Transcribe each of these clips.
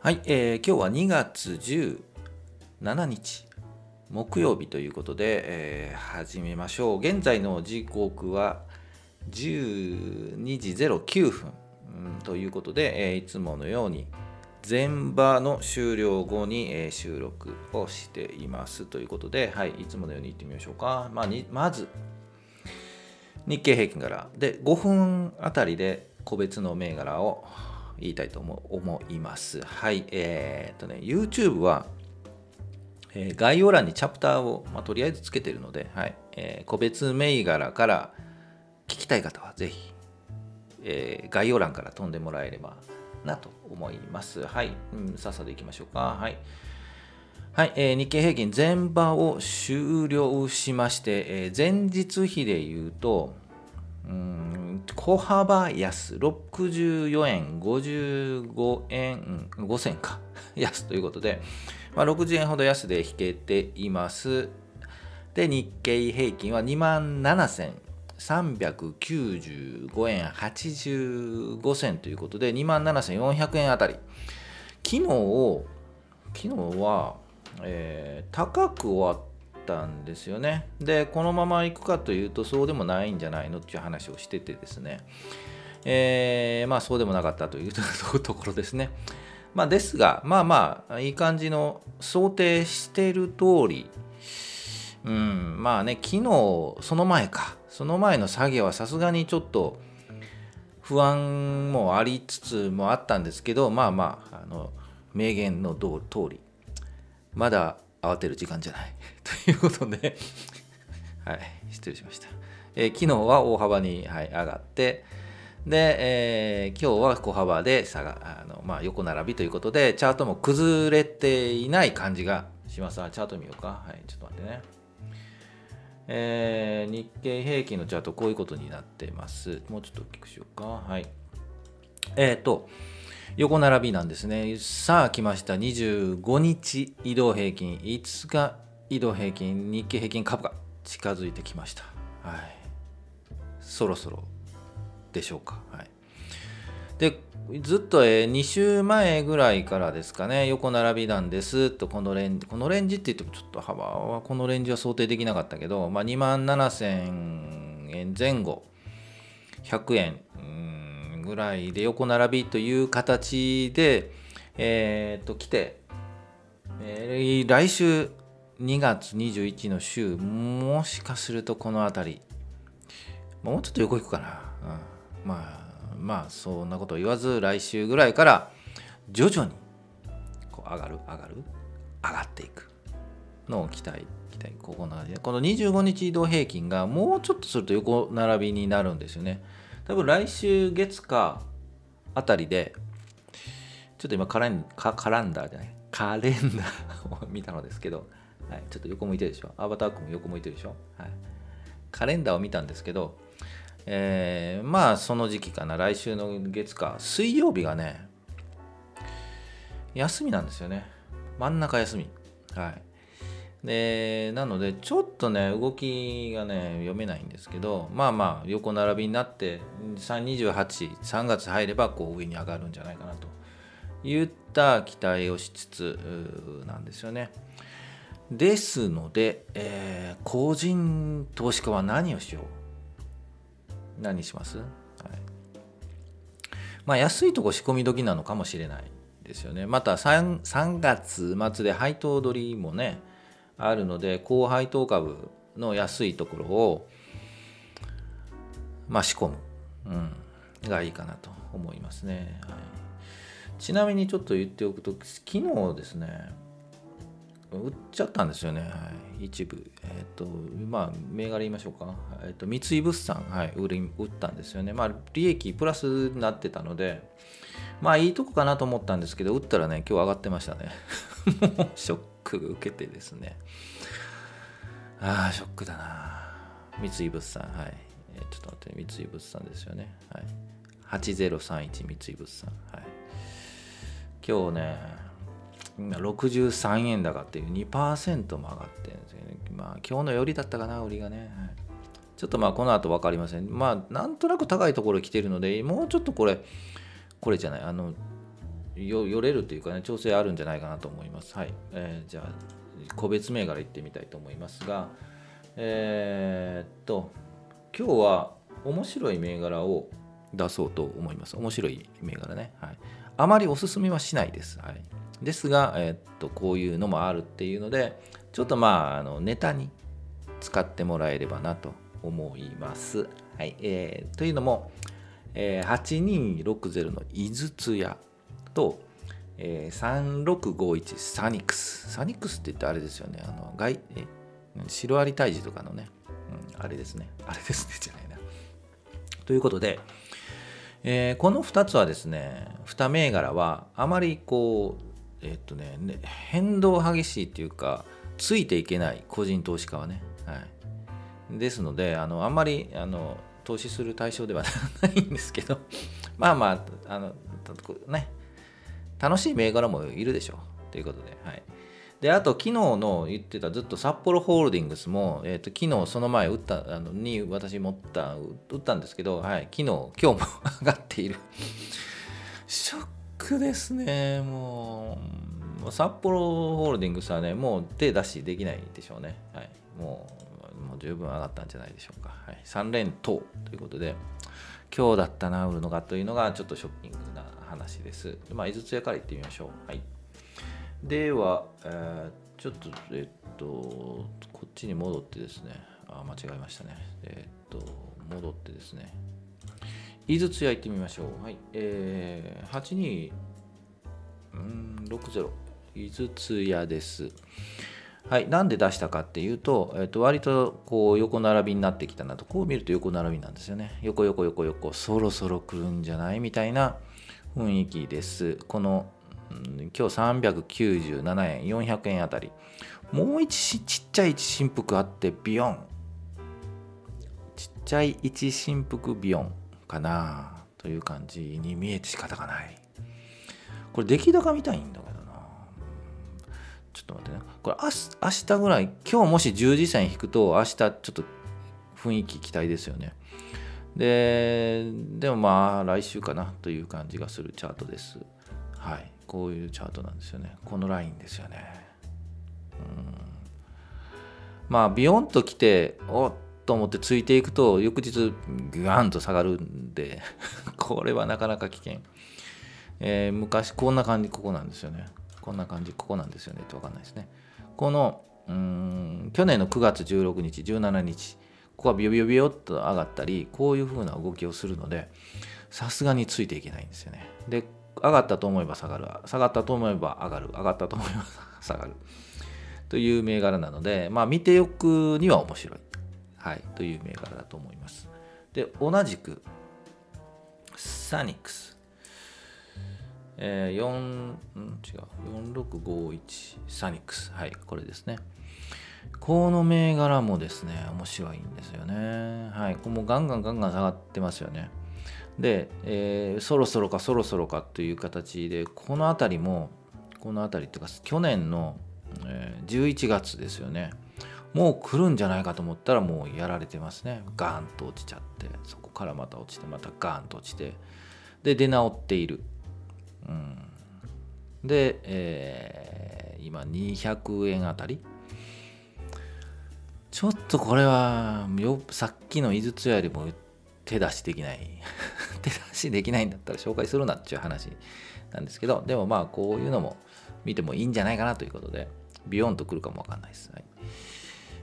はい、えー今日は2月17日木曜日ということで、えー始めましょう。現在の時刻は12時09分、うんということで、えーいつものように前場の終了後に、えー収録をしていますということで、はい、いつものように行ってみましょうか、まあ、まず日経平均から。で5分あたりで個別の銘柄を言いたいと思思います。はい、えーっとね、YouTube は、えー概要欄にチャプターを、まあ、とりあえずつけてるので、はいえー個別銘柄から聞きたい方はぜひ、えー概要欄から飛んでもらえればなと思います。はい、うん、さっさと行きましょうか。はい。はい、えー日経平均前場を終了しまして、えー前日比で言うと、うん小幅安64円55円、5銭か。安ということで、まあ、60円ほど安で引けています。で日経平均は2万7395円85銭ということで2万7400円あたり。昨日昨日は、えー高く終わったんですよね。でこのまま行くかというとそうでもないんじゃないのっていう話をしててですね。えーまあそうでもなかったというところですね。まあですがまあまあいい感じの想定している通りうんまあね昨日その前か。その前の下げはさすがにちょっと不安もありつつもあったんですけどまあまああの名言の通り。まだ慌てる時間じゃない。ということで。はい。失礼しました、えー昨日は大幅に、はい、上がって。で、えー今日は小幅で下があの、まあ、横並びということでチャートも崩れていない感じがします。あチャート見ようか。はいちょっと待ってね。えー日経平均のチャートこういうことになってます。もうちょっと大きくしようか。はい。えっ、と横並びなんですね。さあ来ました。25日移動平均、5日移動平均、日経平均株価、近づいてきました。はい。そろそろでしょうか。はい。で、ずっと、えー2週前ぐらいからですかね、横並びなんですと、このレンジ、このレンジって言ってもちょっと幅は、このレンジは想定できなかったけど、まあ、2万7000円前後、100円、うんぐらいで横並びという形で、えー、と来て、えー来週2月21の週もしかするとこの辺り。もうちょっと横行くかな、うん、まあまあそんなこと言わず来週ぐらいから徐々にこう上がる上がる上がっていく。のを期待期待ここな感じでこの25日移動平均がもうちょっとすると横並びになるんですよね。多分来週月かあたりでちょっと今カレンカカランダーじゃない？カレンダーを見たのですけど、はい、ちょっと横向いてるでしょ？アバター君も横向いてるでしょ、はい、カレンダーを見たんですけど、えーまあその時期かな。来週の月か水曜日がね休みなんですよね。真ん中休み。はい。でなのでちょっとね動きがね読めないんですけどまあまあ横並びになって328月入ればこう上に上がるんじゃないかなと。いった期待をしつつなんですよね。ですので、えー個人投資家は何をしよう？何します、はい、まあ安いとこ仕込み時なのかもしれないですよね。また 3, 3月末で配当取りもねあるので高配当株の安いところをまあ仕込む、うん、がいいかなと思いますね、はい、ちなみにちょっと言っておくと昨日ですね売っちゃったんですよね、はい、一部。えっ、とまあ銘柄言いましょうか、えっと三井物産、はい、売り売ったんですよね。まあ利益プラスになってたのでまあいいとこかなと思ったんですけど売ったらね今日上がってましたね。もうショック。受けてですね。ああショックだな。三井物産はい、えちょっと待って三井物産ですよね。はい。8031三井物産はい。今日ね今63円高っていう2%も上がってるんですよね。まあ今日のよりだったかな売りがね、はい。ちょっとまあこの後分かりません。まあなんとなく高いところ来てるのでもうちょっとこれこれじゃない。あのよよれるというかね調整あるんじゃないかなと思います。はい、えーじゃあ個別銘柄いってみたいと思いますがえーっと今日は面白い銘柄を出そうと思います。面白い銘柄ね。はい。あまりおすすめはしないです。はい。ですが、えーっとこういうのもあるっていうのでちょっとまああのネタに使ってもらえればなと思います。はい。えーというのも、えー8260の井筒屋と、えー3651サニックス。サニックスって言ってあれですよね。あの外えシロアリ退治とかのね、うん、あれですね。あれですね じゃないな。ということで、えーこの2つはですね、2銘柄はあまりこう、えーっとねね変動激しいっていうか、ついていけない個人投資家はね。はい、ですのであのあんまりあの投資する対象では ないんですけどまあまああのね楽しい銘柄もいるでしょ。うということで、はい、であと昨日の言ってたずっと札幌ホールディングスも、えー、と昨日その前打ったあのに私持った打ったんですけど、はい、昨日今日も 上がっている。ショックですね。もうもう札幌ホールディングスはねもう手出しできないでしょうね、はい、もうもう十分上がったんじゃないでしょうか、はい、3連投ということで今日だったな売るのかというのがちょっとショッキングな話です。まあ井筒屋からいってみましょう。はい。では、えーちょっとえっとこっちに戻ってですね。あ間違えましたね。えっと戻ってですね。井筒屋行ってみましょう。はい。えー、82うん60井筒屋です。はい、なんで出したかっていうと、えっと割とこう横並びになってきたなと、こう見ると横並びなんですよね。横横横横、そろそろ来るんじゃない？みたいな雰囲気です。この、今日397円、400円あたり。もう一ちっちゃい一振幅あって、ビヨン。ちっちゃい一振幅ビヨンかなという感じに見えて仕方がない。これ出来高見たいんだけどな。ちょっと待ってね。これ明日明日ぐらい、今日もし10時線引くと、明日ちょっと雰囲気期待ですよね。で、でもまあ来週かなという感じがするチャートです。はい。こういうチャートなんですよね。このラインですよね。うんまあ、ビヨンと来て、おっと思ってついていくと、翌日、グワンと下がるんで、これはなかなか危険。えー昔、こんな感じ、ここなんですよね。こんな感じ、ここなんですよねってわかんないですね。この、うん、去年の9月16日、17日、ここはビヨビヨビヨっと上がったり、こういう風な動きをするので、さすがについていけないんですよね。で、上がったと思えば下がる、下がったと思えば上がる、上がったと思えば下がる。という銘柄なので、まあ、見ておくには面白い、はい、という銘柄だと思います。で、同じく、サニックス。えー、4、ん違う、4651サニックス。はい、これですね。この銘柄もですね、面白いんですよね。はい、これもガンガンガンガン下がってますよね。で、えーそろそろかそろそろかという形で、この辺りも、この辺りっていうか、去年の、えー11月ですよね。もう来るんじゃないかと思ったらもうやられてますね。ガーンと落ちちゃって、そこからまた落ちて、またガーンと落ちて、で、出直っている。うん、で、えー今200円あたりちょっとこれはよさっきの井筒よりも手出しできない。手出しできないんだったら紹介するなっていう話なんですけどでもまあこういうのも見てもいいんじゃないかなということでビヨンとくるかもわかんないです、はい、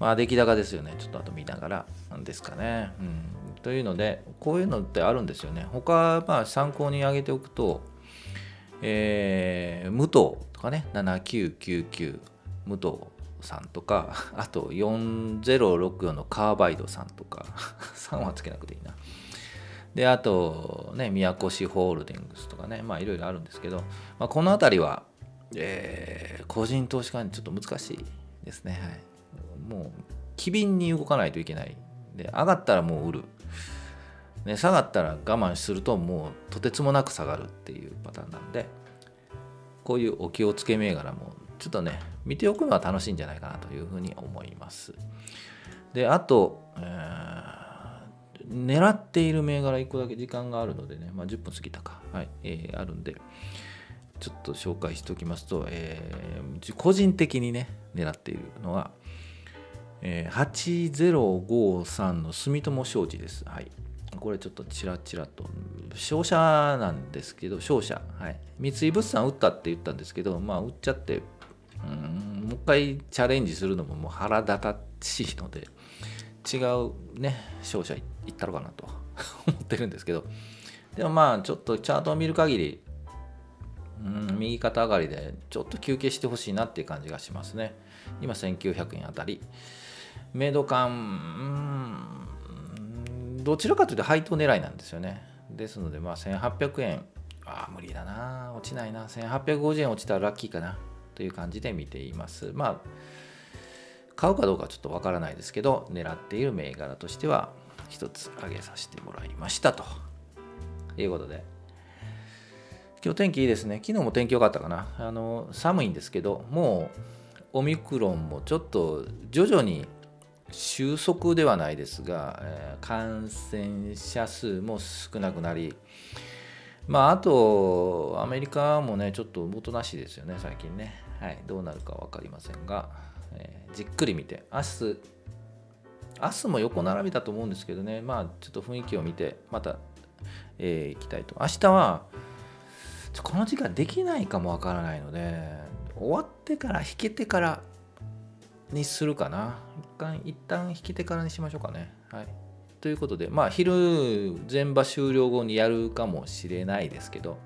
まあ出来高ですよね。ちょっとあと見ながらなんですかね、うん、というのでこういうのってあるんですよね。他まあ参考に挙げておくとえー、武藤とかね。7999武藤さんとか あと4064のカーバイドさんとか 3はつけなくていいな。であとね宮古市ホールディングスとかねまあいろいろあるんですけど、まあ、この辺りは、えー個人投資家にちょっと難しいですね、はい、もう機敏に動かないといけないで上がったらもう売る。ね、下がったら我慢するともうとてつもなく下がるっていうパターンなんでこういうお気をつけ銘柄もちょっとね見ておくのは楽しいんじゃないかなというふうに思いますであと、えー狙っている銘柄1個だけ時間があるのでね、まあ、10分過ぎたか、はいえーあるんでちょっと紹介しておきますと、えー個人的にね狙っているのは、えー8053の住友商事です。はい。これちょっとチラチラと商社なんですけど商社、はい、三井物産売ったって言ったんですけどまあ売っちゃって回チャレンジするのももう腹立たしいので違うね商社行ったろかなと 思ってるんですけど。でもまあちょっとチャートを見る限りうん右肩上がりでちょっと休憩してほしいなっていう感じがしますね。今1900円あたり。メイド感うんどちらかというと配当狙いなんですよね。ですのでまあ1800円。ああ無理だな。落ちないな。1850円落ちたらラッキーかな。という感じで見ています。まあ買うかどうかちょっとわからないですけど狙っている銘柄としては一つ上げさせてもらいましたということで今日天気いいですね。昨日も天気良かったかな。あの寒いんですけどもうオミクロンもちょっと徐々に収束ではないですが、えー感染者数も少なくなりまああとアメリカもねちょっとおとなしいですよね最近ね。はいどうなるか分かりませんが、えーじっくり見て。明日明日も横並びだと思うんですけどね。まあちょっと雰囲気を見てまた、えー行きたいと。明日はこの時間できないかもわからないので終わってから引けてからにするかな。一旦一旦引けてからにしましょうかね。はい。ということでまあ昼全場終了後にやるかもしれないですけど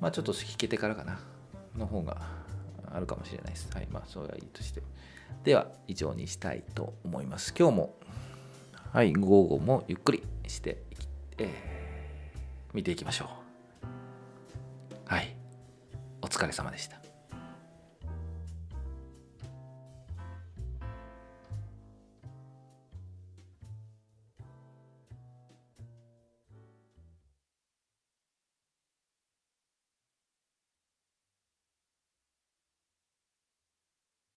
まあちょっと引けてからかな。の方があるかもしれないです。はいまあそれはいいとして。では以上にしたいと思います。今日もはい午後もゆっくりして、えー見ていきましょう。はいお疲れ様でした。